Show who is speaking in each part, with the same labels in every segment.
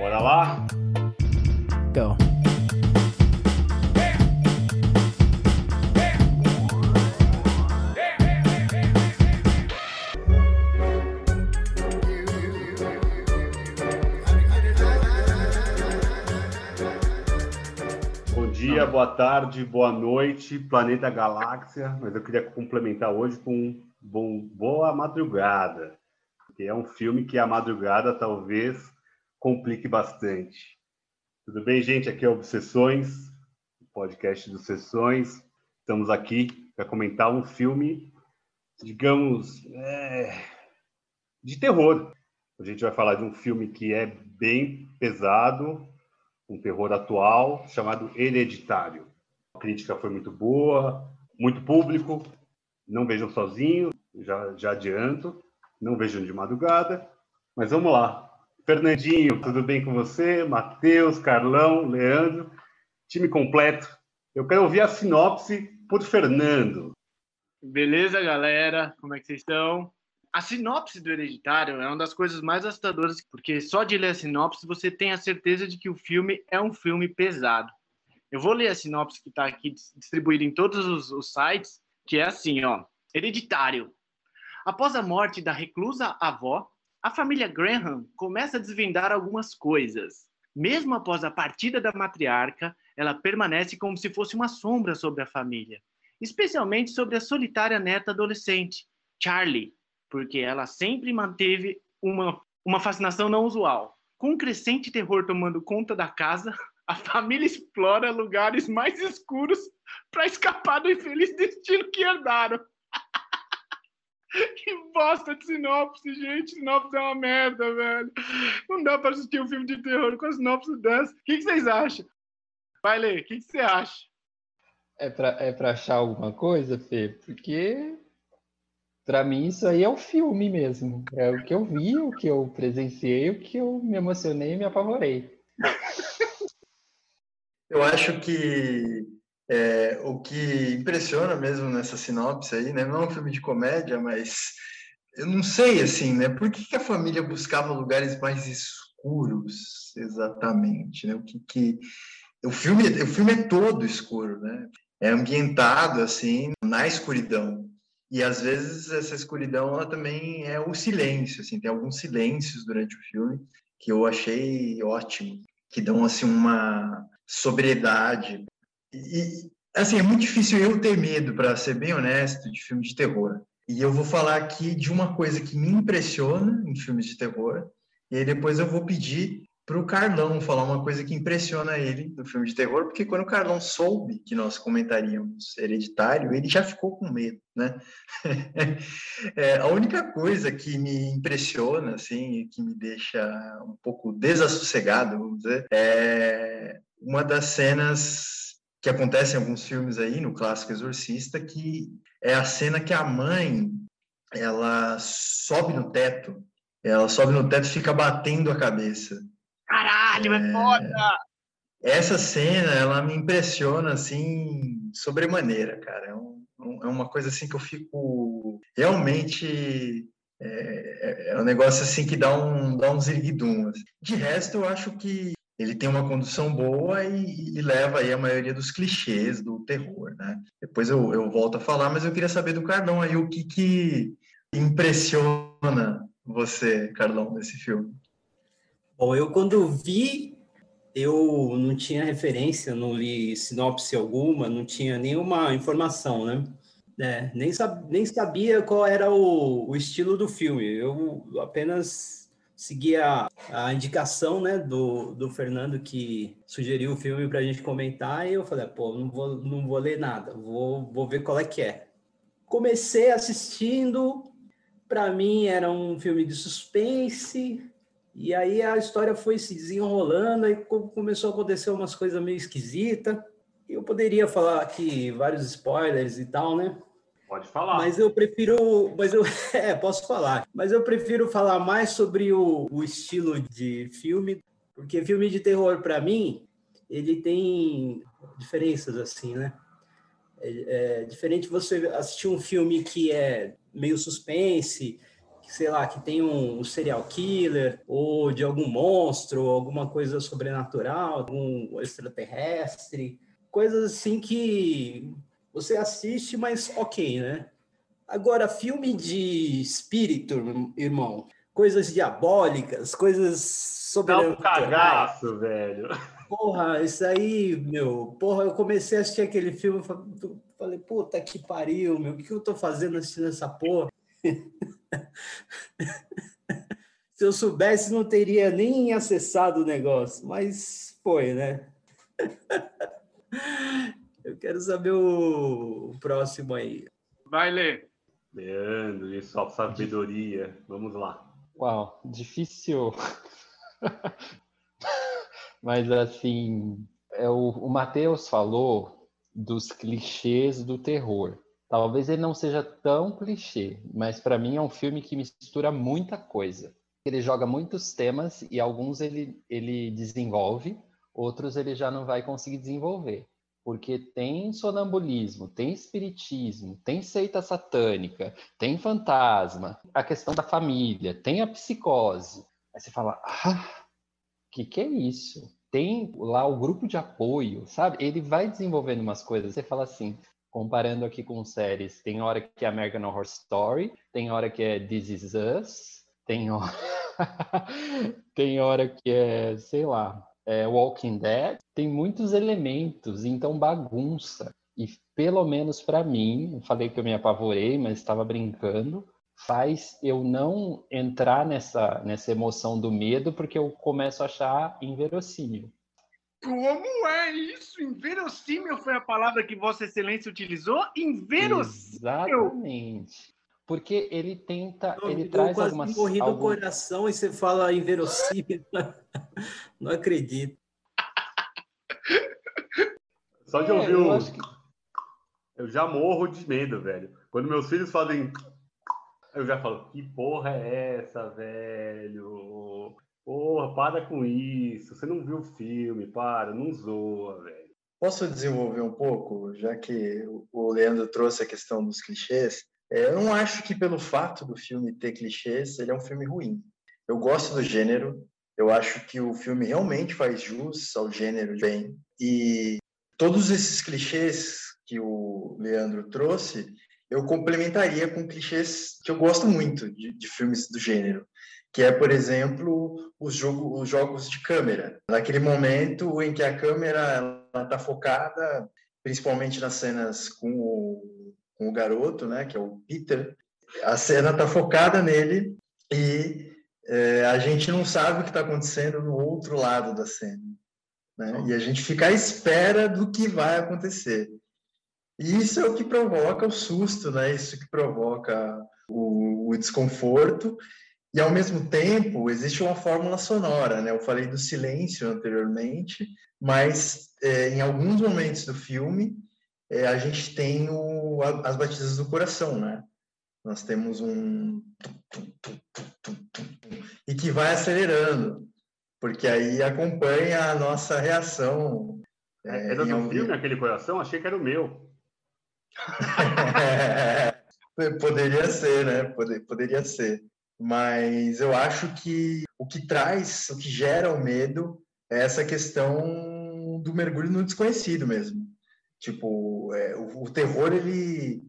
Speaker 1: Bora lá?
Speaker 2: Go.
Speaker 1: Bom dia, boa tarde, boa noite, planeta galáxia. Mas eu queria complementar hoje com bom, boa madrugada, porque é um filme que a madrugada talvez complique bastante. Tudo bem, gente? Aqui é Obsessões, o podcast dos Sessões. Estamos aqui para comentar um filme, digamos, é, de terror. A gente vai falar de um filme que é bem pesado, um terror atual, chamado Hereditário. A crítica foi muito boa, muito público. Não vejam sozinho, já, já adianto. Não vejam de madrugada. Mas vamos lá. Fernandinho, tudo bem com você? Matheus, Carlão, Leandro, time completo. Eu quero ouvir a sinopse por Fernando.
Speaker 3: Beleza, galera? Como é que vocês estão? A sinopse do Hereditário é uma das coisas mais assustadoras, porque só de ler a sinopse você tem a certeza de que o filme é um filme pesado. Eu vou ler a sinopse que está aqui distribuída em todos os, os sites, que é assim, ó. Hereditário. Após a morte da reclusa avó, a família Graham começa a desvendar algumas coisas. Mesmo após a partida da matriarca, ela permanece como se fosse uma sombra sobre a família, especialmente sobre a solitária neta adolescente, Charlie, porque ela sempre manteve uma, uma fascinação não usual. Com um crescente terror tomando conta da casa, a família explora lugares mais escuros para escapar do infeliz destino que herdaram. que bosta de sinopse, gente. Sinopse é uma merda, velho. Não dá para assistir um filme de terror com a sinopse dessa. O que, que vocês acham? Vai ler, o que, que você acha?
Speaker 4: É pra, é pra achar alguma coisa, Fê? Porque Pra mim, isso aí é o filme mesmo. É o que eu vi, o que eu presenciei, o que eu me emocionei e me apavorei.
Speaker 5: Eu acho que é, o que impressiona mesmo nessa sinopse aí, né? Não é um filme de comédia, mas eu não sei, assim, né? Por que, que a família buscava lugares mais escuros, exatamente, né? O que, que... O filme, o filme é todo escuro, né? É ambientado, assim, na escuridão. E às vezes essa escuridão ela também é o silêncio, assim, tem alguns silêncios durante o filme que eu achei ótimo, que dão assim uma sobriedade. E assim, é muito difícil eu ter medo, para ser bem honesto, de filmes de terror. E eu vou falar aqui de uma coisa que me impressiona em filmes de terror, e aí depois eu vou pedir para o Carlão falar uma coisa que impressiona ele do filme de terror, porque quando o Carlão soube que nós comentaríamos Hereditário, ele já ficou com medo, né? é, a única coisa que me impressiona, assim, que me deixa um pouco desassossegado, vamos dizer, é uma das cenas que acontece em alguns filmes aí, no clássico Exorcista, que é a cena que a mãe, ela sobe no teto, ela sobe no teto e fica batendo a cabeça.
Speaker 3: Caralho, é, é foda!
Speaker 5: Essa cena, ela me impressiona, assim, sobremaneira, cara. É, um, é uma coisa, assim, que eu fico realmente... É, é um negócio, assim, que dá um, dá um zirguidum. Assim. De resto, eu acho que ele tem uma condução boa e, e, leva aí a maioria dos clichês do terror, né? Depois eu, eu volto a falar, mas eu queria saber do Carlão aí o que, que impressiona você, Carlão, nesse filme.
Speaker 6: Bom, eu quando vi, eu não tinha referência, não li sinopse alguma, não tinha nenhuma informação, né? É, nem, sab, nem sabia qual era o, o estilo do filme. Eu apenas seguia a indicação né, do, do Fernando que sugeriu o filme para a gente comentar e eu falei, pô, não vou, não vou ler nada, vou, vou ver qual é que é. Comecei assistindo, para mim era um filme de suspense, e aí a história foi se desenrolando e começou a acontecer umas coisas meio esquisitas. Eu poderia falar aqui vários spoilers e tal, né?
Speaker 1: Pode falar.
Speaker 6: Mas eu prefiro, mas eu é, posso falar. Mas eu prefiro falar mais sobre o, o estilo de filme, porque filme de terror para mim, ele tem diferenças assim, né? É, é diferente você assistir um filme que é meio suspense, sei lá, que tem um, serial killer, ou de algum monstro, alguma coisa sobrenatural, algum extraterrestre, coisas assim que você assiste, mas ok, né? Agora, filme de espírito, irmão, coisas diabólicas, coisas sobrenaturais.
Speaker 1: Dá um cagaço, velho.
Speaker 6: Porra, isso aí, meu, porra, eu comecei a assistir aquele filme, falei, puta que pariu, meu, o que eu tô fazendo assistindo essa porra? Se eu soubesse, não teria nem acessado o negócio, mas foi, né? Eu quero saber o, próximo aí.
Speaker 3: Vai ler.
Speaker 1: Leandro, e sua sabedoria. Vamos lá.
Speaker 4: Uau, difícil. Mas assim, é o, o Matheus falou dos clichês do terror. Talvez ele não seja tão clichê, mas para mim é um filme que mistura muita coisa. Ele joga muitos temas e alguns ele, ele desenvolve, outros ele já não vai conseguir desenvolver. Porque tem sonambulismo, tem espiritismo, tem seita satânica, tem fantasma, a questão da família, tem a psicose. Aí você fala, ah, que que é isso? Tem lá o grupo de apoio, sabe? Ele vai desenvolvendo umas coisas. Você fala assim, comparando aqui com séries, tem hora que é American Horror Story, tem hora que é This Is Us, tem hora, tem hora que é, sei lá, é Walking Dead. Tem muitos elementos, então bagunça. E pelo menos para mim, eu falei que eu me apavorei, mas estava brincando faz eu não entrar nessa, nessa emoção do medo, porque eu começo a achar inverossímil.
Speaker 3: Como é isso? Inverossímil foi a palavra que Vossa Excelência utilizou? Inverossímil!
Speaker 4: Exatamente. Porque ele tenta,
Speaker 6: eu,
Speaker 4: ele traz
Speaker 6: quase
Speaker 4: algumas...
Speaker 6: morri do
Speaker 4: algum...
Speaker 6: coração e você fala inverossímil. Não acredito.
Speaker 1: Só de ouvir é, eu, o... que... eu já morro de medo, velho. Quando meus filhos fazem eu já falo, que porra é essa, velho? Porra, para com isso. Você não viu o filme, para, não zoa, velho.
Speaker 5: Posso desenvolver um pouco, já que o Leandro trouxe a questão dos clichês? É, eu não acho que pelo fato do filme ter clichês, ele é um filme ruim. Eu gosto do gênero, eu acho que o filme realmente faz jus ao gênero bem. E todos esses clichês que o Leandro trouxe, eu complementaria com clichês que eu gosto muito de, de filmes do gênero, que é, por exemplo, os, jogo, os jogos de câmera. Naquele momento em que a câmera está focada, principalmente nas cenas com o, com o garoto, né, que é o Peter, a cena está focada nele e é, a gente não sabe o que está acontecendo no outro lado da cena. Né? E a gente fica à espera do que vai acontecer. E isso é o que provoca o susto, né? Isso que provoca o, o desconforto. E, ao mesmo tempo, existe uma fórmula sonora, né? Eu falei do silêncio anteriormente, mas é, em alguns momentos do filme, é, a gente tem o, as batidas do coração, né? Nós temos um... E que vai acelerando, porque aí acompanha a nossa reação.
Speaker 1: É, é do um... filme aquele coração? Achei que era o meu.
Speaker 5: poderia ser, né? poderia ser. Mas eu acho que o que traz, o que gera o medo é essa questão do mergulho no desconhecido mesmo. Tipo, é, o, o, terror, ele,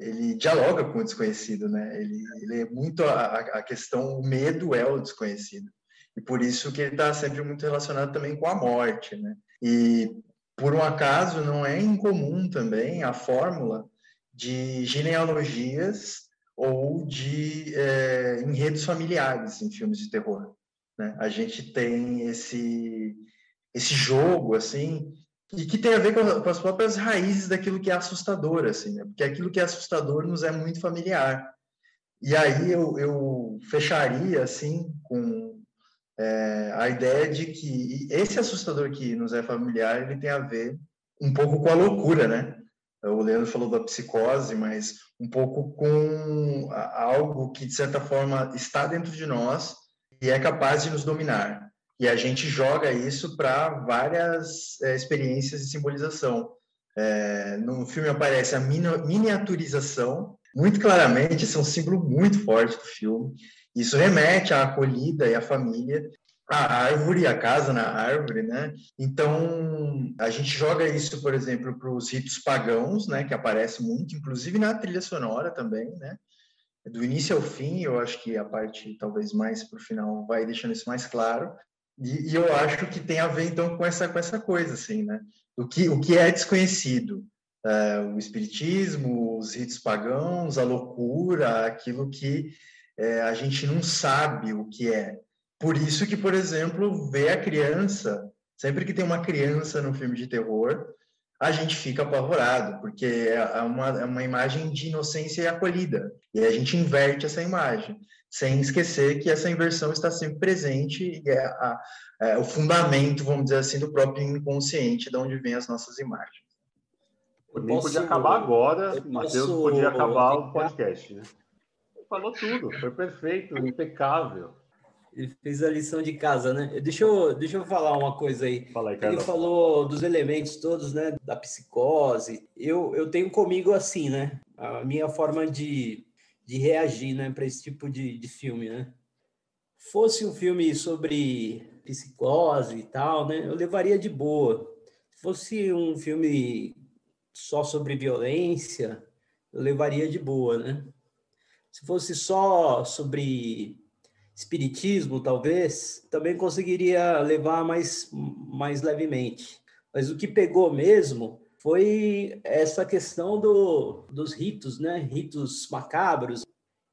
Speaker 5: ele dialoga com o desconhecido, né? Ele, ele é muito a, a questão, o medo é o desconhecido. E por isso que ele está sempre muito relacionado também com a morte, né? E por um acaso, não é incomum também a fórmula de genealogias ou de é, enredos familiares em filmes de terror. Né? A gente tem esse, esse jogo, assim, e que tem a ver com, com as próprias raízes daquilo que é assustador, assim, né? porque aquilo que é assustador nos é muito familiar. E aí eu, eu fecharia, assim, com é, a ideia de que esse assustador que nos é familiar, ele tem a ver um pouco com a loucura, né? O Leandro falou da psicose, mas um pouco com algo que, de certa forma, está dentro de nós e é capaz de nos dominar. E a gente joga isso para várias é, experiências de simbolização. É, no filme aparece a miniaturização muito claramente, esse é um símbolo muito forte do filme. Isso remete à acolhida e à família, a árvore, a casa na árvore, né? Então, a gente joga isso, por exemplo, para os ritos pagãos, né? Que aparece muito, inclusive na trilha sonora também, né? Do início ao fim, eu acho que a parte talvez mais para o final vai deixando isso mais claro. E, e, eu acho que tem a ver então com essa com essa coisa, assim, né? O que o que é desconhecido, é, o espiritismo, os ritos pagãos, a loucura, aquilo que é, a gente não sabe o que é. Por isso que, por exemplo, ver a criança, sempre que tem uma criança no filme de terror, a gente fica apavorado, porque é uma, é uma imagem de inocência e acolhida. E a gente inverte essa imagem, sem esquecer que essa inversão está sempre presente e é, a, é o fundamento, vamos dizer assim, do próprio inconsciente, de onde vêm as nossas imagens.
Speaker 1: Nem podia acabar agora, o Matheus podia acabar o podcast, né? Falou tudo, foi perfeito, impecável.
Speaker 6: Ele fez a lição de casa, né? Deixa eu, deixa eu falar uma coisa aí.
Speaker 1: Fala aí
Speaker 6: Ele falou dos elementos todos, né? Da psicose. Eu, eu tenho comigo assim, né? A minha forma de, de reagir, né? Para esse tipo de, de filme, né? Fosse um filme sobre psicose e tal, né? Eu levaria de boa. Se fosse um filme só sobre violência, eu levaria de boa, né? Se fosse só sobre espiritismo, talvez, também conseguiria levar mais, mais levemente. Mas o que pegou mesmo foi essa questão do, dos ritos, né? Ritos macabros.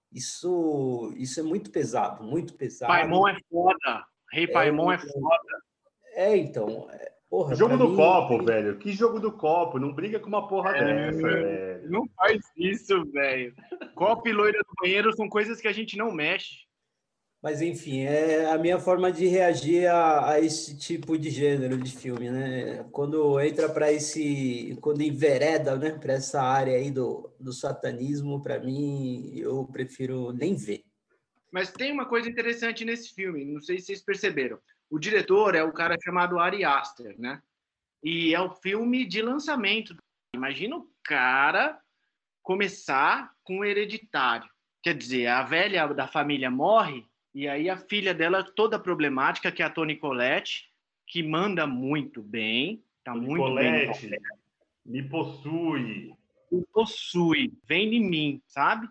Speaker 6: Isso, isso é muito pesado, muito pesado.
Speaker 3: Paimon é foda. Rei é, Paimon é, é foda.
Speaker 6: É, então. É, porra,
Speaker 1: jogo do mim, copo, velho. Que jogo do copo? Não briga com uma porra é, dessa, velho.
Speaker 3: Não faz isso, velho. Copo e loira do banheiro são coisas que a gente não mexe.
Speaker 6: Mas, enfim, é a minha forma de reagir a, a esse tipo de gênero de filme, né? Quando entra para esse. Quando envereda, né? Para essa área aí do, do satanismo, para mim, eu prefiro nem ver.
Speaker 3: Mas tem uma coisa interessante nesse filme, não sei se vocês perceberam. O diretor é o cara chamado Ari Aster, né? E é o filme de lançamento. Imagina o cara começar com o hereditário. Quer dizer, a velha da família morre e aí a filha dela toda problemática, que é a Toni Colette, que manda muito bem, tá Toni muito Colette, bem.
Speaker 1: Me possui.
Speaker 3: Me possui, vem em mim, sabe?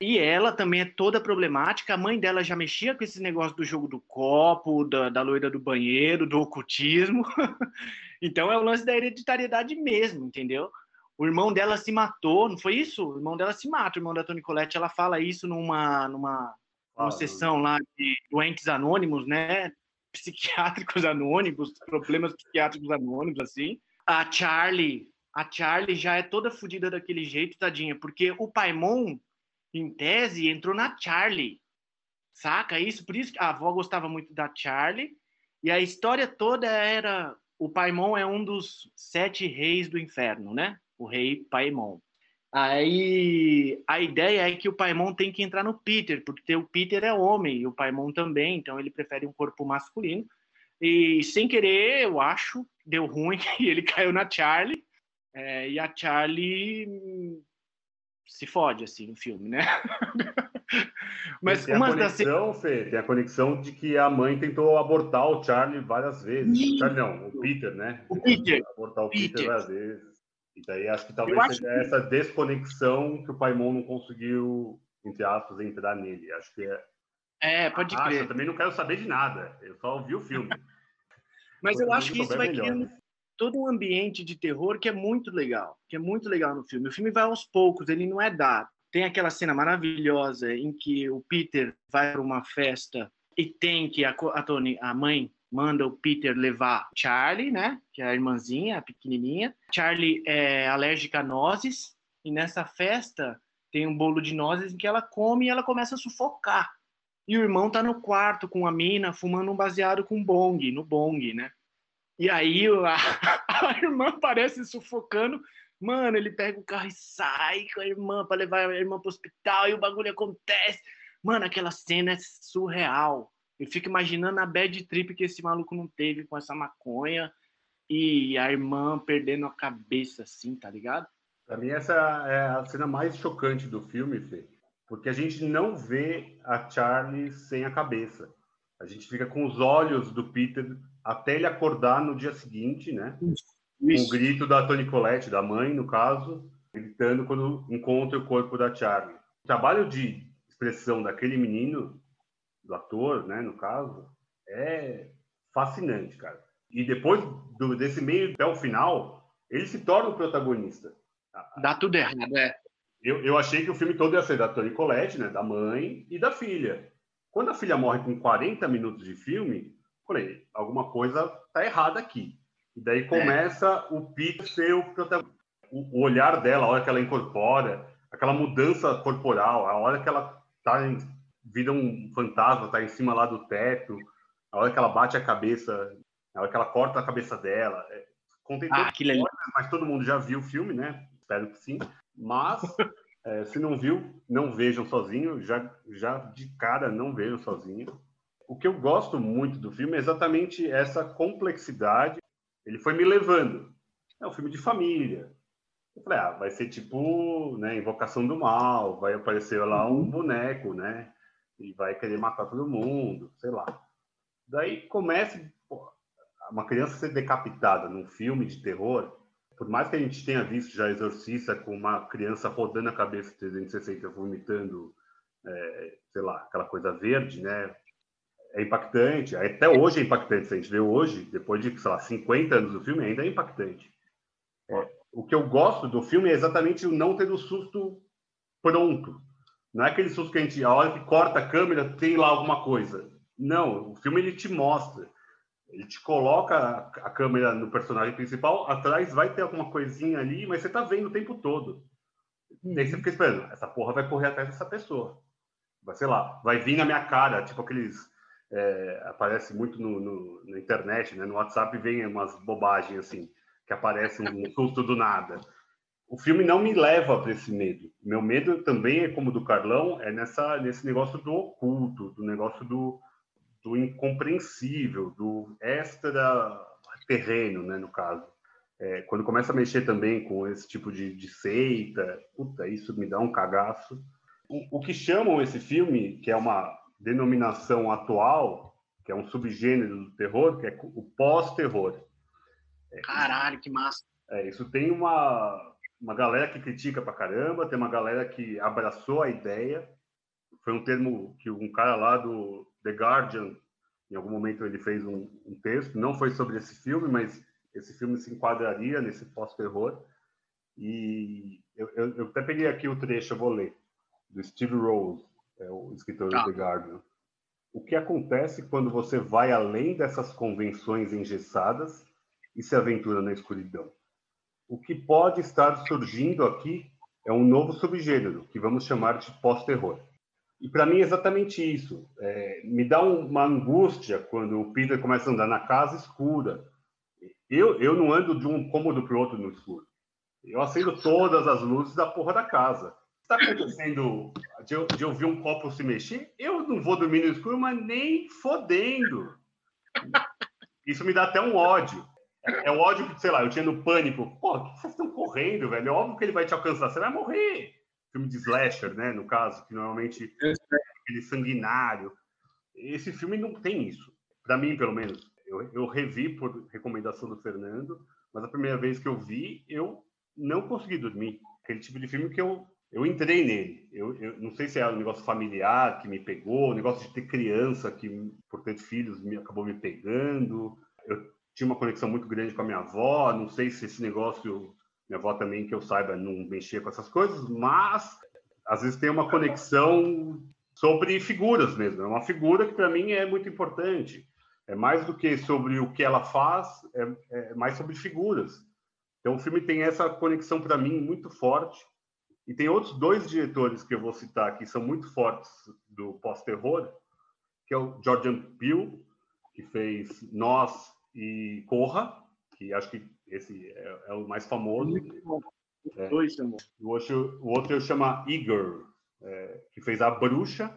Speaker 3: E ela também é toda problemática. A mãe dela já mexia com esse negócio do jogo do copo, da, da loira do banheiro, do ocultismo. então é o lance da hereditariedade mesmo, entendeu? O irmão dela se matou, não foi isso? O irmão dela se mata, o irmão da Toni Colette. Ela fala isso numa, numa uma sessão lá de doentes anônimos, né? Psiquiátricos anônimos, problemas psiquiátricos anônimos, assim. A Charlie, a Charlie já é toda fodida daquele jeito, tadinha, porque o Paimon, em tese, entrou na Charlie. Saca isso? Por isso que a avó gostava muito da Charlie. E a história toda era. O Paimon é um dos sete reis do inferno, né? O rei Paimon. Aí a ideia é que o Paimon tem que entrar no Peter, porque o Peter é homem e o Paimon também, então ele prefere um corpo masculino. E sem querer, eu acho, deu ruim e ele caiu na Charlie. É, e a Charlie se fode assim no filme, né?
Speaker 1: Mas tem uma a conexão, das... Fê, tem a conexão de que a mãe tentou abortar o Charlie várias vezes. Sim. Charlie não, o Peter, né?
Speaker 3: O Peter.
Speaker 1: Abortar o Peter, Peter várias vezes. E daí acho que talvez acho seja que... essa desconexão que o Paimon não conseguiu, entre aspas, entrar nele. Acho que é.
Speaker 3: É, pode
Speaker 1: acho,
Speaker 3: crer.
Speaker 1: Eu também não quero saber de nada. Eu só vi o filme.
Speaker 3: Mas eu acho que isso vai melhor. criando todo um ambiente de terror que é muito legal, que é muito legal no filme. O filme vai aos poucos, ele não é dado. Tem aquela cena maravilhosa em que o Peter vai para uma festa e tem que a, a Tony, a mãe manda o Peter levar Charlie, né? Que é a irmãzinha, a pequenininha. Charlie é alérgica a nozes e nessa festa tem um bolo de nozes em que ela come e ela começa a sufocar. E o irmão tá no quarto com a mina fumando um baseado com bong, no bong, né? E aí a, a irmã aparece sufocando. Mano, ele pega o carro e sai com a irmã para levar a irmã pro hospital e o bagulho acontece. Mano, aquela cena é surreal. Eu fico imaginando a bad trip que esse maluco não teve com essa maconha e a irmã perdendo a cabeça, assim, tá ligado?
Speaker 1: Para mim, essa é a cena mais chocante do filme, Fê, porque a gente não vê a Charlie sem a cabeça. A gente fica com os olhos do Peter até ele acordar no dia seguinte, né? Com o grito da Toni Collette, da mãe, no caso, gritando quando encontra o corpo da Charlie. O trabalho de expressão daquele menino, do ator, né, no caso, é fascinante, cara. E depois do, desse meio até o final, ele se torna o protagonista.
Speaker 3: Dá tudo errado, é.
Speaker 1: Eu, eu achei que o filme todo ia ser da Toni Collette, né, da mãe e da filha. Quando a filha morre com 40 minutos de filme, falei, alguma coisa tá errada aqui. E daí é. começa é. o Peter ser o protagonista. O, o olhar dela, a hora que ela incorpora, aquela mudança corporal, a hora que ela tá em, vira um fantasma, tá em cima lá do teto, a hora que ela bate a cabeça, a hora que ela corta a cabeça dela. É,
Speaker 3: contei ah,
Speaker 1: mas todo mundo já viu o filme, né? Espero que sim. Mas é, se não viu, não vejam sozinho. Já, já de cara, não vejam sozinho. O que eu gosto muito do filme é exatamente essa complexidade. Ele foi me levando. É um filme de família. Eu falei, ah, vai ser tipo, né, Invocação do Mal, vai aparecer lá um uhum. boneco, né? E vai querer matar todo mundo, sei lá. Daí começa pô, uma criança ser decapitada num filme de terror, por mais que a gente tenha visto já Exorcista com uma criança rodando a cabeça 360, vomitando, é, sei lá, aquela coisa verde, né? É impactante. Até hoje é impactante. Se a gente vê hoje, depois de, sei lá, 50 anos do filme, ainda é impactante. É, o que eu gosto do filme é exatamente o não ter o susto pronto. Não é aquele susto que a gente, a hora que corta a câmera, tem lá alguma coisa. Não, o filme ele te mostra. Ele te coloca a câmera no personagem principal, atrás vai ter alguma coisinha ali, mas você tá vendo o tempo todo. E aí você fica esperando, essa porra vai correr atrás dessa pessoa. Vai, sei lá, vai vir na minha cara, tipo aqueles. É, aparece muito no, no, na internet, né? no WhatsApp vem umas bobagens assim, que aparece um susto do nada. O filme não me leva para esse medo. Meu medo também é como do Carlão, é nessa nesse negócio do oculto, do negócio do, do incompreensível, do extra terreno, né, no caso. É, quando começa a mexer também com esse tipo de, de seita, puta, isso me dá um cagaço. O, o, que chamam esse filme, que é uma denominação atual, que é um subgênero do terror, que é o pós-terror.
Speaker 3: É, Caralho, que massa!
Speaker 1: É, isso tem uma, uma galera que critica pra caramba, tem uma galera que abraçou a ideia. Foi um termo que um cara lá do The Guardian, em algum momento ele fez um, um texto, não foi sobre esse filme, mas esse filme se enquadraria nesse pós-terror. E eu, eu, eu, até peguei aqui o trecho, eu vou ler, do Steve Rose, é o escritor do ah. The Guardian. O que acontece quando você vai além dessas convenções engessadas e se aventura na escuridão? O que pode estar surgindo aqui é um novo subgênero, que vamos chamar de pós-terror. E para mim é exatamente isso. É, me dá uma angústia quando o Peter começa a andar na casa escura. Eu, eu não ando de um cômodo para o outro no escuro. Eu acendo todas as luzes da porra da casa. Está acontecendo de eu, de eu ver um copo se mexer? Eu não vou dormir no escuro, mas nem fodendo. Isso me dá até um ódio. É, o ódio que, sei lá, eu tinha no pânico. Pô, que vocês estão correndo, velho? É óbvio que ele vai te alcançar. Você vai morrer filme de slasher, né? No caso, que normalmente é aquele sanguinário. Esse filme não tem isso. Para mim, pelo menos. Eu, eu revi por recomendação do Fernando, mas a primeira vez que eu vi, eu não consegui dormir. Aquele tipo de filme que eu, eu entrei nele. Eu, eu não sei se é um negócio familiar que me pegou, o negócio de ter criança que, por ter filhos, me, acabou me pegando. Eu tinha uma conexão muito grande com a minha avó, não sei se esse negócio minha avó também, que eu saiba, não mexia com essas coisas, mas às vezes tem uma conexão sobre figuras mesmo. É uma figura que para mim é muito importante. É mais do que sobre o que ela faz, é, é mais sobre figuras. Então o filme tem essa conexão para mim muito forte. E tem outros dois diretores que eu vou citar que são muito fortes do pós-terror, que é o Jordan Peele, que fez Nós e Corra, que acho que esse é, é o mais famoso. É. Dois, o, outro, o outro chama Igor, é, que fez A Bruxa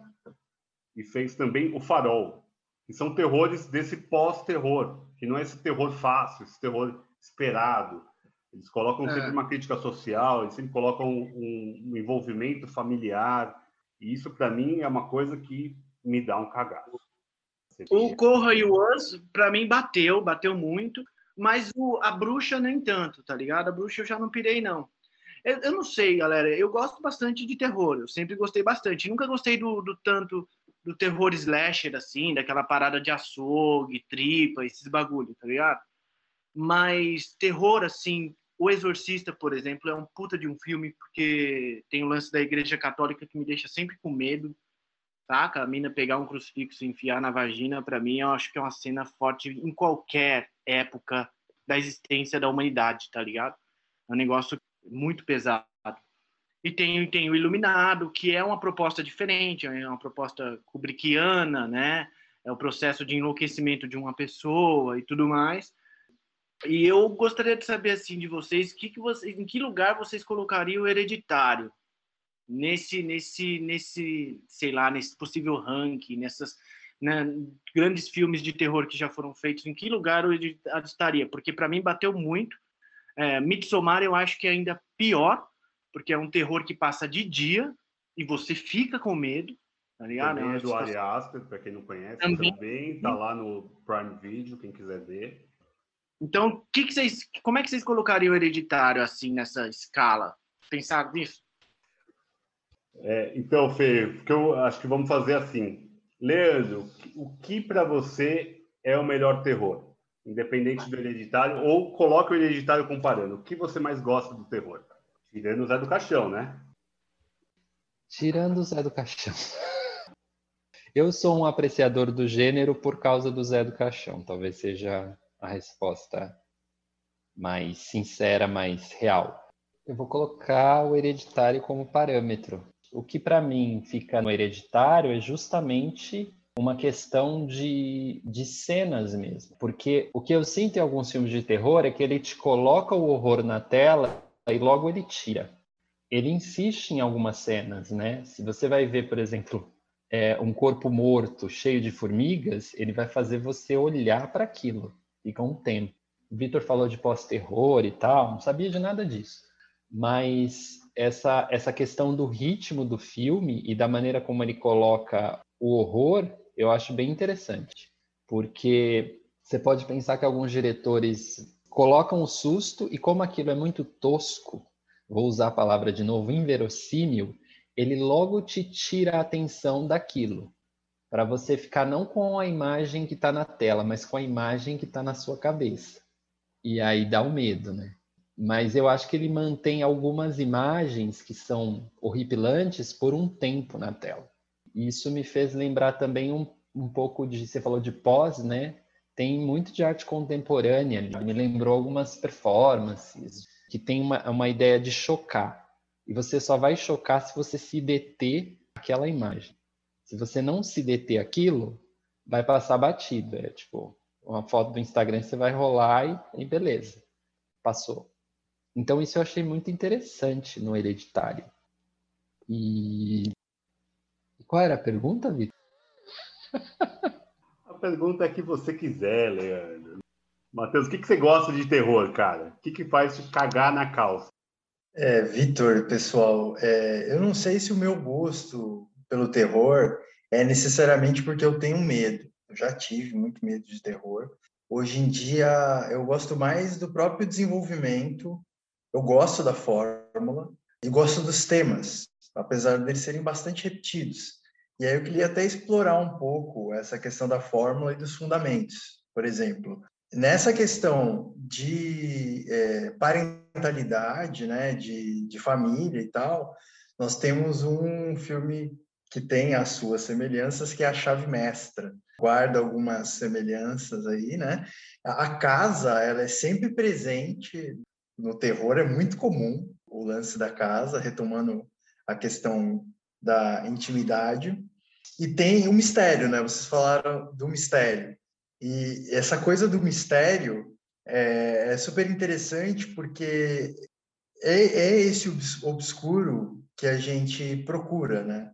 Speaker 1: e fez também O Farol, que são terrores desse pós-terror, que não é esse terror fácil, esse terror esperado. Eles colocam
Speaker 3: É.
Speaker 1: sempre uma crítica social, eles sempre colocam um, um envolvimento familiar. E isso, para mim, é uma coisa que me dá um cagaço.
Speaker 3: O Corra e o Us, pra mim, bateu, bateu muito, mas o, a bruxa nem tanto, tá ligado? A bruxa eu já não pirei, não. Eu, eu não sei, galera, eu gosto bastante de terror, eu sempre gostei bastante. Nunca gostei do, do tanto do terror slasher, assim, daquela parada de açougue, tripa, esses bagulho, tá ligado? Mas terror, assim, O Exorcista, por exemplo, é um puta de um filme, porque tem o lance da Igreja Católica que me deixa sempre com medo, saca? A mina pegar um crucifixo e enfiar na vagina, pra mim, eu acho que é uma cena forte em qualquer época da existência da humanidade, tá ligado? É um negócio muito pesado. E tem, tem o Iluminado, que é uma proposta diferente, é uma proposta kubrickiana, né? É o processo de enlouquecimento de uma pessoa e tudo mais. E eu gostaria de saber assim de vocês, que que vocês, em que lugar vocês colocariam o Hereditário nesse nesse nesse, sei lá, nesse possível ranking, nessas né, grandes filmes de terror que já foram feitos, em que lugar o Hereditário estaria? Porque para mim bateu muito. É, Midsommar eu acho que é ainda pior, porque é um terror que passa de dia e você fica com medo, tá ligado?
Speaker 1: Também
Speaker 3: uma
Speaker 1: é do Ari Aster, para quem não conhece,
Speaker 3: Também.
Speaker 1: também tá lá no Prime Video, quem quiser ver.
Speaker 3: Então, que que vocês, como é que vocês colocariam o Hereditário assim nessa escala? Pensar nisso?
Speaker 1: É, então, Fê, que eu acho que vamos fazer assim. Leandro, o que para você é o melhor terror? Independente do hereditário, ou coloque o hereditário comparando. O que você mais gosta do terror? Tirando o Zé do Caixão, né?
Speaker 4: Tirando o Zé do Caixão. Eu sou um apreciador do gênero por causa do Zé do Caixão. Talvez seja a resposta mais sincera, mais real. Eu vou colocar o hereditário como parâmetro. O que para mim fica no hereditário é justamente uma questão de, de cenas mesmo. Porque o que eu sinto em alguns filmes de terror é que ele te coloca o horror na tela e logo ele tira ele insiste em algumas cenas, né? Se você vai ver, por exemplo, é, um corpo morto cheio de formigas, ele vai fazer você olhar para aquilo. Fica um tempo. O Vitor falou de pós-terror e tal, não sabia de nada disso. Mas essa, essa questão do ritmo do filme e da maneira como ele coloca o horror, eu acho bem interessante. Porque você pode pensar que alguns diretores colocam o susto e como aquilo é muito tosco, vou usar a palavra de novo, inverossímil, ele logo te tira a atenção daquilo. Para você ficar não com a imagem que está na tela, mas com a imagem que está na sua cabeça. E aí dá o medo, né? Mas eu acho que ele mantém algumas imagens que são horripilantes por um tempo na tela. Isso me fez lembrar também um, um pouco de. Você falou de pós, né? Tem muito de arte contemporânea. ali. Me lembrou algumas performances que tem uma, uma ideia de chocar. E você só vai chocar se você se deter aquela imagem. Se você não se deter aquilo, vai passar batido. É tipo, uma foto do Instagram você vai rolar e, e beleza, passou. Então isso eu achei muito interessante no Hereditário. E e qual era a pergunta, Vitor?
Speaker 1: A pergunta é que você quiser, Leandro. Matheus, o que, que você gosta de terror, cara? O que, que faz te cagar na calça?
Speaker 5: É, Vitor, pessoal, é, eu não sei se o meu gosto pelo terror é necessariamente porque eu tenho medo. Eu já tive muito medo de terror. Hoje em dia, eu gosto mais do próprio desenvolvimento. Eu gosto da fórmula e gosto dos temas, apesar deles serem bastante repetidos. E aí eu queria até explorar um pouco essa questão da fórmula e dos fundamentos. Por exemplo, nessa questão de é, parentalidade, né, de, de família e tal, nós temos um filme que tem as suas semelhanças, que é a Chave Mestra. Guarda algumas semelhanças aí, né? A casa, ela é sempre presente no terror, é muito comum o lance da casa, retomando a questão da intimidade. E tem o mistério, né? Vocês falaram do mistério. E essa coisa do mistério é, é super interessante porque é, é esse obs- obscuro que a gente procura, né?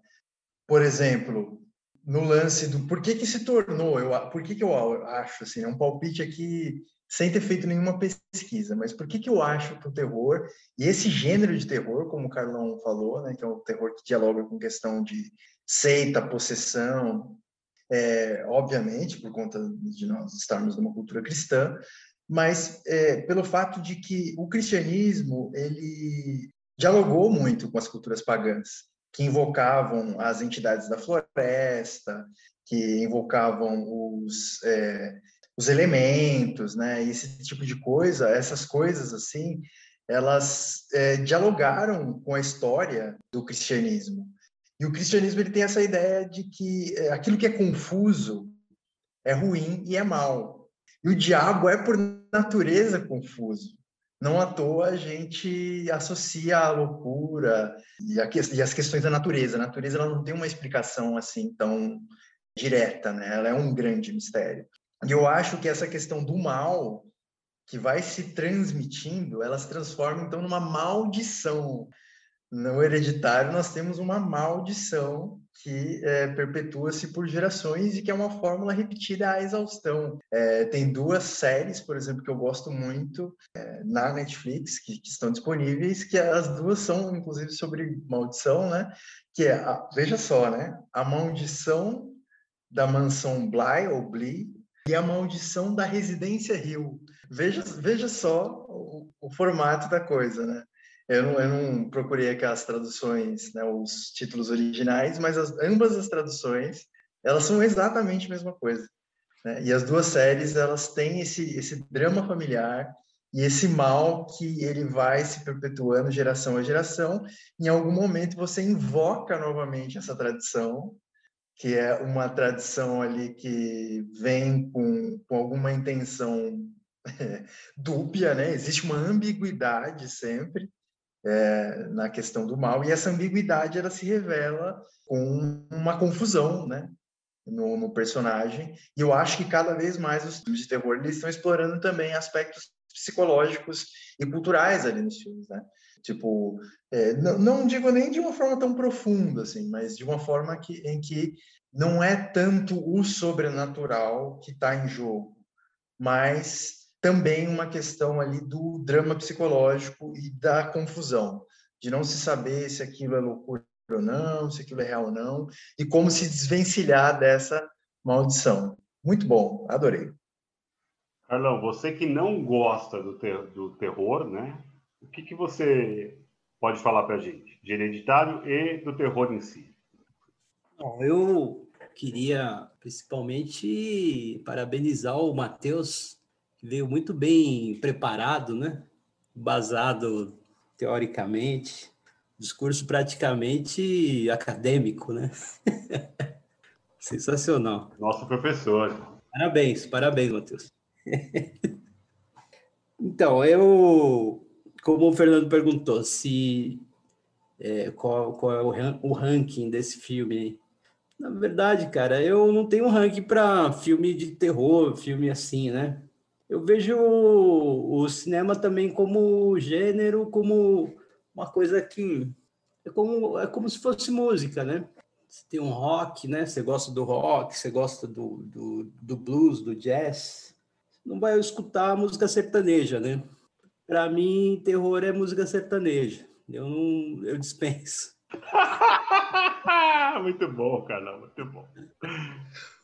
Speaker 5: Por exemplo, no lance do por que que se tornou, eu, por que que eu acho assim, é um palpite aqui sem ter feito nenhuma pesquisa. Mas por que, que eu acho que o terror, e esse gênero de terror, como o Carlão falou, né, que é um terror que dialoga com questão de seita, possessão, é, obviamente, por conta de nós estarmos numa cultura cristã, mas é, pelo fato de que o cristianismo ele dialogou muito com as culturas pagãs, que invocavam as entidades da floresta, que invocavam os, é, os elementos, né? Esse tipo de coisa, essas coisas assim, elas é, dialogaram com a história do cristianismo. E o cristianismo ele tem essa ideia de que é, aquilo que é confuso é ruim e é mal. E o diabo é por natureza confuso. Não à toa a gente associa a loucura e, a, e as questões da natureza. A natureza ela não tem uma explicação assim tão direta, né? Ela é um grande mistério. E eu acho que essa questão do mal que vai se transmitindo, ela se transforma então numa maldição no hereditário nós temos uma maldição que é, perpetua-se por gerações e que é uma fórmula repetida à exaustão. É, tem duas séries, por exemplo, que eu gosto muito é, na Netflix, que, que, estão disponíveis, que as duas são, inclusive, sobre maldição, né? Que é, a, veja só, né? A maldição da mansão Bly, ou Bly, e a maldição da residência Hill. Veja, veja só o, o formato da coisa, né? Eu não, eu não procurei aqui as traduções, né, os títulos originais, mas as, ambas as traduções, elas são exatamente a mesma coisa. Né? E as duas séries, elas têm esse, esse drama familiar e esse mal que ele vai se perpetuando geração a geração. Em algum momento você invoca novamente essa tradição, que é uma tradição ali que vem com, com alguma intenção é, dúbia, né? Existe uma ambiguidade sempre é, na questão do mal, e essa ambiguidade ela se revela com uma confusão, né? No, no, personagem, e eu acho que cada vez mais os filmes de terror eles estão explorando também aspectos psicológicos e culturais ali nos filmes, né? Tipo, é, não, não, digo nem de uma forma tão profunda, assim, mas de uma forma que, em que não é tanto o sobrenatural que está em jogo, mas também uma questão ali do drama psicológico e da confusão, de não se saber se aquilo é loucura ou não, se aquilo é real ou não, e como se desvencilhar dessa maldição. Muito bom, adorei.
Speaker 1: Carlão, você que não gosta do, ter do terror, né? O que, que você pode falar para a gente de Hereditário e do terror em si?
Speaker 6: Bom, eu queria principalmente parabenizar o Matheus veio muito bem preparado, né? Basado teoricamente, discurso praticamente acadêmico, né? Sensacional.
Speaker 1: Nosso professor.
Speaker 6: Parabéns, parabéns, Matheus. então, eu, como o Fernando perguntou, se é, qual, qual, é o, o ranking desse filme? Na verdade, cara, eu não tenho ranking para filme de terror, filme assim, né? eu vejo o, cinema também como gênero, como uma coisa que é como, é como se fosse música, né? Você tem um rock, né? Você gosta do rock, você gosta do, do, do blues, do jazz. Não vai escutar música sertaneja, né? Para mim, terror é música sertaneja. Eu não, eu dispenso.
Speaker 1: muito bom, Carlão, muito bom.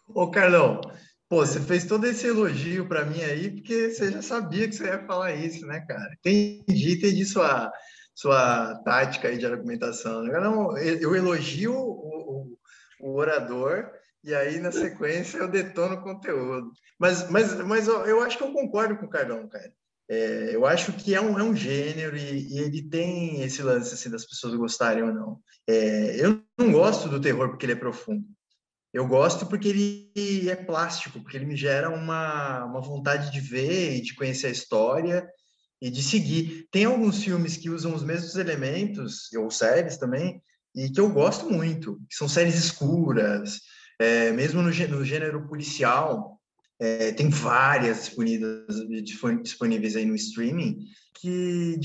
Speaker 5: Ô, Carlão, Pô, você fez todo esse elogio para mim aí, porque você já sabia que você ia falar isso, né, cara? Entendi, entendi sua, sua tática aí de argumentação. Não, eu elogio o, o, o orador e aí, na sequência, eu detono o conteúdo. Mas, mas, mas eu acho que eu concordo com o Carlão, cara. É, eu acho que é um, é um gênero e, e, ele tem esse lance assim, das pessoas gostarem ou não. É, eu não gosto do terror porque ele é profundo. Eu gosto porque ele é plástico, porque ele me gera uma, uma vontade de ver e de conhecer a história e de seguir. Tem alguns filmes que usam os mesmos elementos, ou séries também, e que eu gosto muito, são séries escuras, é, mesmo no, no, gênero policial, é, tem várias disponíveis, disponíveis aí no streaming, que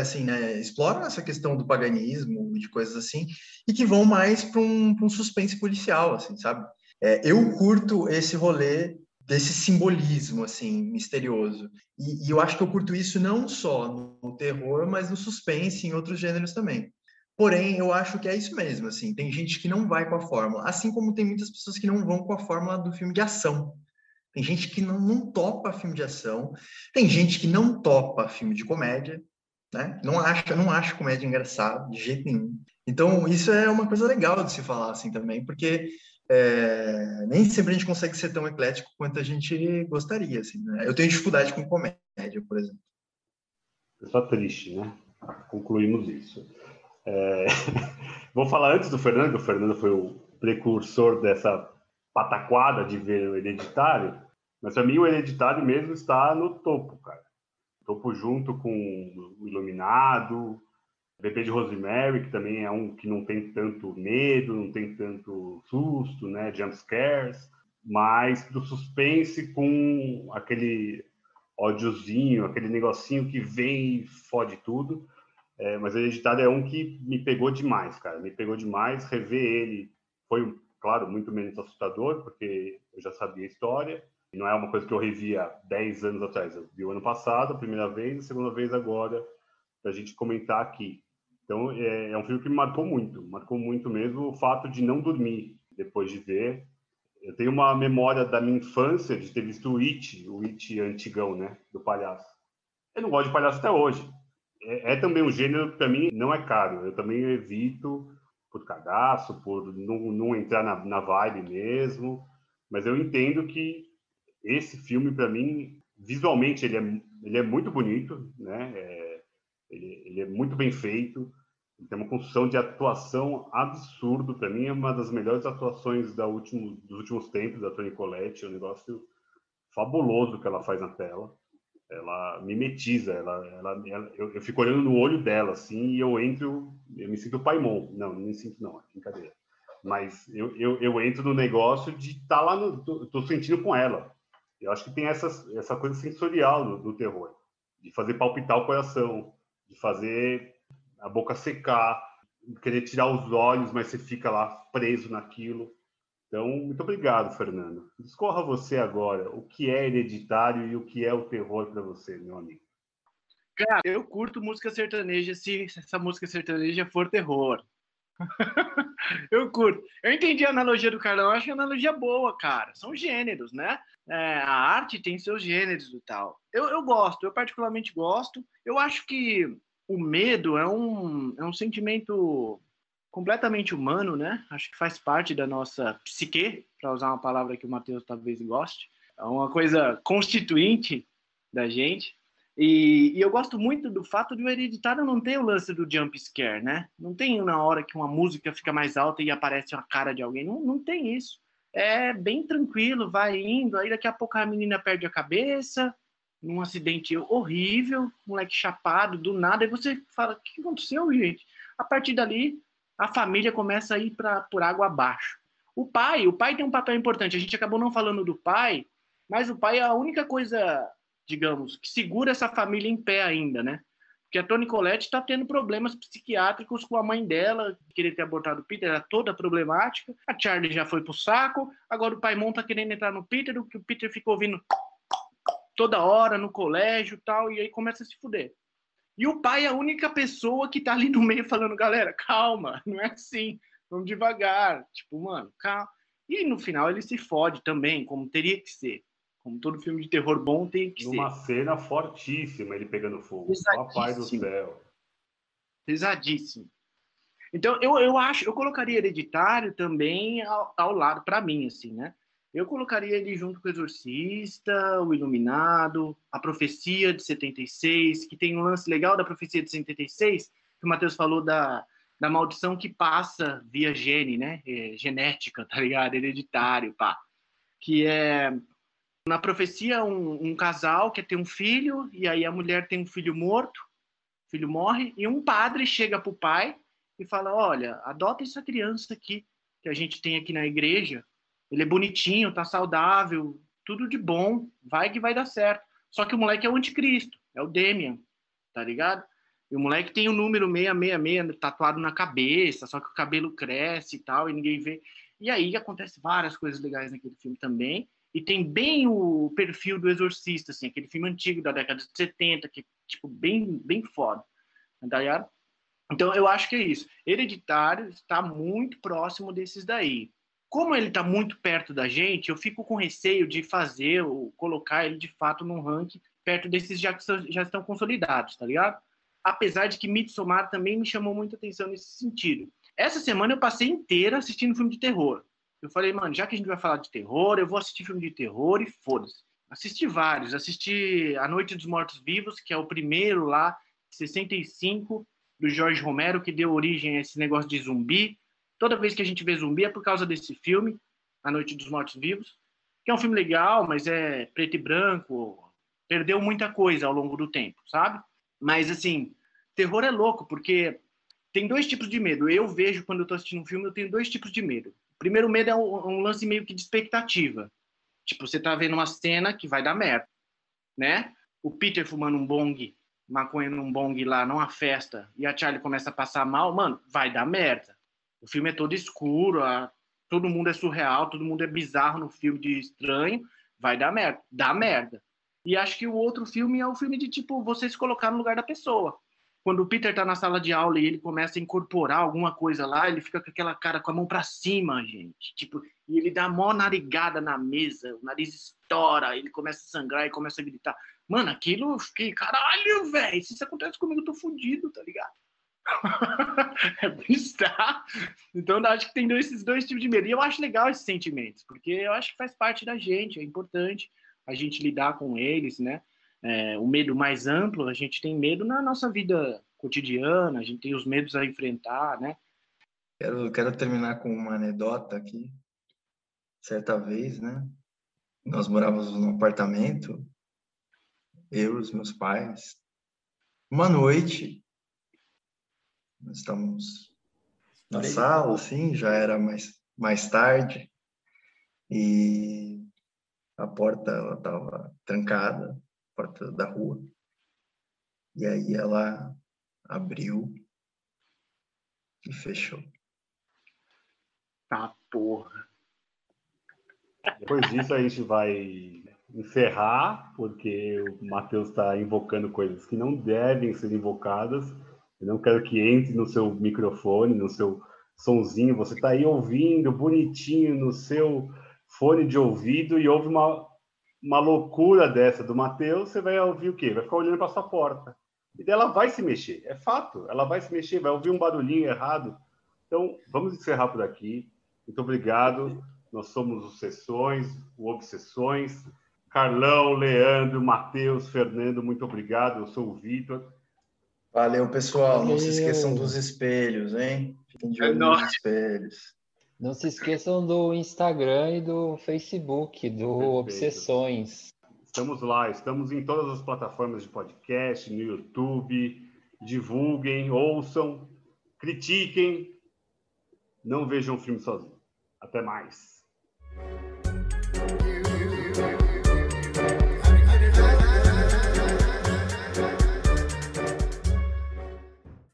Speaker 5: assim, né, exploram essa questão do paganismo, de coisas assim, e que vão mais para um, um, suspense policial, assim, sabe? É, eu curto esse rolê desse simbolismo assim misterioso. E, e, eu acho que eu curto isso não só no terror, mas no suspense, em outros gêneros também. Porém, eu acho que é isso mesmo, assim, tem gente que não vai com a fórmula, assim como tem muitas pessoas que não vão com a fórmula do filme de ação. Tem gente que não, não topa filme de ação, tem gente que não topa filme de comédia, né? Não acha, não acha comédia engraçada de jeito nenhum. Então, isso é uma coisa legal de se falar assim também, porque é, nem sempre a gente consegue ser tão eclético quanto a gente gostaria. Assim, né? Eu tenho dificuldade com comédia, por exemplo.
Speaker 1: Só triste, né? Concluímos isso. É... Vou falar antes do Fernando, o Fernando foi o precursor dessa pataquada de ver o Hereditário, mas para mim o Hereditário mesmo está no topo, cara. Topo junto com o Iluminado, Bebê de Rosemary, que também é um que não tem tanto medo, não tem tanto susto, né, jump scares, mas do suspense com aquele ódiozinho, aquele negocinho que vem e fode tudo. É, mas o Hereditário é um que me pegou demais, cara. Me pegou demais. Rever ele foi, claro, muito menos assustador, porque eu já sabia a história. Não é uma coisa que eu revia 10 anos atrás. Eu vi o ano passado, a primeira vez, a segunda vez agora, para a gente comentar aqui. Então, é, é, um filme que me marcou muito. Marcou muito mesmo o fato de não dormir depois de ver. Eu tenho uma memória da minha infância de ter visto o It, o It antigão, né? Do palhaço. Eu não gosto de palhaço até hoje é, é também um gênero que para mim não é caro. Eu também evito por cadastro, por não, não entrar na, na vibe mesmo. Mas eu entendo que esse filme, para mim, visualmente, ele é, ele é muito bonito, né? É, ele, ele, é muito bem feito. tem uma construção de atuação absurdo. Para mim, é uma das melhores atuações da último, dos últimos tempos da Toni Collette. É um negócio fabuloso que ela faz na tela ela mimetiza, ela, ela, ela eu, eu, fico olhando no olho dela, assim, e eu entro, eu me sinto paimon. Não, não me sinto, não, é brincadeira. Mas eu, eu, eu entro no negócio de estar tá lá, no, tô, tô, sentindo com ela. Eu acho que tem essa, essa coisa sensorial do, do terror, de fazer palpitar o coração, de fazer a boca secar, querer tirar os olhos, mas você fica lá preso naquilo. Então, muito obrigado, Fernando. Discorra você agora. O que é hereditário e o que é o terror para você, meu amigo?
Speaker 3: Cara, eu curto música sertaneja se essa música sertaneja for terror. eu curto. Eu entendi a analogia do Carlão, acho é analogia boa, cara. São gêneros, né? É, a arte tem seus gêneros e tal. Eu, eu gosto, eu particularmente gosto. Eu acho que o medo é um, é um sentimento completamente humano, né? Acho que faz parte da nossa psique, para usar uma palavra que o Matheus talvez goste. É uma coisa constituinte da gente. E, e, eu gosto muito do fato de o Hereditário não ter o lance do jump scare, né? Não tem na hora que uma música fica mais alta e aparece a cara de alguém. Não, não tem isso. É bem tranquilo, vai indo, aí daqui a pouco a menina perde a cabeça, num acidente horrível, moleque chapado, do nada, e você fala, o que aconteceu, gente? A partir dali, a família começa a ir pra, por água abaixo. O pai, o pai tem um papel importante. A gente acabou não falando do pai, mas o pai é a única coisa, digamos, que segura essa família em pé ainda, né? Porque a Toni Collette está tendo problemas psiquiátricos com a mãe dela, querer ter abortado o Peter, era toda problemática. A Charlie já foi pro saco, agora o pai está querendo entrar no Peter, o que o Peter ficou ouvindo toda hora no colégio tal, e aí começa a se fuder. E o pai é a única pessoa que tá ali no meio falando, galera, calma, não é assim, vamos devagar. Tipo, mano, calma. E no final ele se fode também, como teria que ser. Como todo filme de terror bom tem que
Speaker 1: Numa
Speaker 3: ser.
Speaker 1: Uma cena fortíssima ele pegando fogo. Papai do céu.
Speaker 3: Pesadíssimo. Então, eu, eu acho, eu colocaria Hereditário também ao, ao lado, para mim, assim, né? Eu colocaria ele junto com o Exorcista, o Iluminado, a Profecia de 76, que tem um lance legal da Profecia de 76, que o Matheus falou da, da maldição que passa via gene, né? É, genética, tá ligado? Hereditário, pá. Que é na profecia um, um, casal quer ter um filho e aí a mulher tem um filho morto, o filho morre e um padre chega pro pai e fala: olha, adota essa criança aqui que a gente tem aqui na igreja ele é bonitinho, tá saudável, tudo de bom, vai que vai dar certo. Só que o moleque é o anticristo, é o Demian, tá ligado? E o moleque tem o número 666 tatuado na cabeça, só que o cabelo cresce e tal, e ninguém vê. E aí acontece várias coisas legais naquele filme também. e tem bem o perfil do Exorcista, assim, aquele filme antigo da década de 70, que é, tipo, bem, bem foda. Tá ligado? Então, eu acho que é isso. Hereditário está muito próximo desses daí. Como ele está muito perto da gente, eu fico com receio de fazer ou colocar ele de fato num ranking perto desses já que já estão consolidados, tá ligado? Apesar de que Midsommar também me chamou muita atenção nesse sentido. Essa semana eu passei inteira assistindo filme de terror. Eu falei, mano, já que a gente vai falar de terror, eu vou assistir filme de terror e foda-se. Assisti vários. Assisti A Noite dos Mortos Vivos, que é o primeiro lá, 65, do Jorge Romero, que deu origem a esse negócio de zumbi. Toda vez que a gente vê zumbi é por causa desse filme, A Noite dos Mortos Vivos, que é um filme legal, mas é preto e branco, perdeu muita coisa ao longo do tempo, sabe? Mas, assim, terror é louco, porque tem dois tipos de medo. Eu vejo, quando eu tô assistindo um filme, eu tenho dois tipos de medo. O primeiro medo é um, lance meio que de expectativa. Tipo, você tá vendo uma cena que vai dar merda, né? O Peter fumando um bong, maconha num bong lá numa festa, e a Charlie começa a passar mal, mano, vai dar merda. O filme é todo escuro, a... todo mundo é surreal, todo mundo é bizarro no filme de estranho, vai dar merda. Dá merda. E acho que o outro filme é o filme de, tipo, você se colocar no lugar da pessoa. Quando o Peter tá na sala de aula e ele começa a incorporar alguma coisa lá, ele fica com aquela cara com a mão para cima, gente. Tipo, e ele dá mó narigada na mesa, o nariz estoura, ele começa a sangrar e começa a gritar. Mano, aquilo eu fiquei, caralho, velho, se isso acontece comigo, eu tô fudido, tá ligado? é bizarro. Então, eu acho que tem dois, esses dois tipos de medo. E eu acho legal esses sentimentos, porque eu acho que faz parte da gente, é importante a gente lidar com eles, né? É, o medo mais amplo, a gente tem medo na nossa vida cotidiana, a gente tem os medos a enfrentar, né?
Speaker 5: Quero, quero terminar com uma anedota aqui. Certa vez, né? Nós morávamos num apartamento, eu e os meus pais. Uma noite, nós estamos na sala, assim, já era mais, mais tarde, e a porta ela estava trancada, porta da rua. E aí ela abriu e fechou.
Speaker 3: Tá, porra.
Speaker 1: Depois disso a gente vai encerrar, porque o Matheus está invocando coisas que não devem ser invocadas. Eu não quero que entre no seu microfone, no seu sonzinho. Você está aí ouvindo bonitinho no seu fone de ouvido e ouve uma, uma loucura dessa do Matheus, você vai ouvir o quê? Vai ficar olhando para sua porta. E dela vai se mexer, é fato. Ela vai se mexer, vai ouvir um barulhinho errado. Então, vamos encerrar por aqui. Muito obrigado. Nós somos os Sessões, o Obsessões. Carlão, Leandro, Matheus, Fernando, muito obrigado. Eu sou o Vitor.
Speaker 5: Valeu, pessoal. Valeu. Não se esqueçam dos espelhos, hein? Fiquem de olho é nos espelhos.
Speaker 4: Não se esqueçam do Instagram e do Facebook, do Perfeito. Obsessões.
Speaker 1: Estamos lá, estamos em todas as plataformas de podcast, no YouTube. Divulguem, ouçam, critiquem. Não vejam o filme sozinho. Até mais.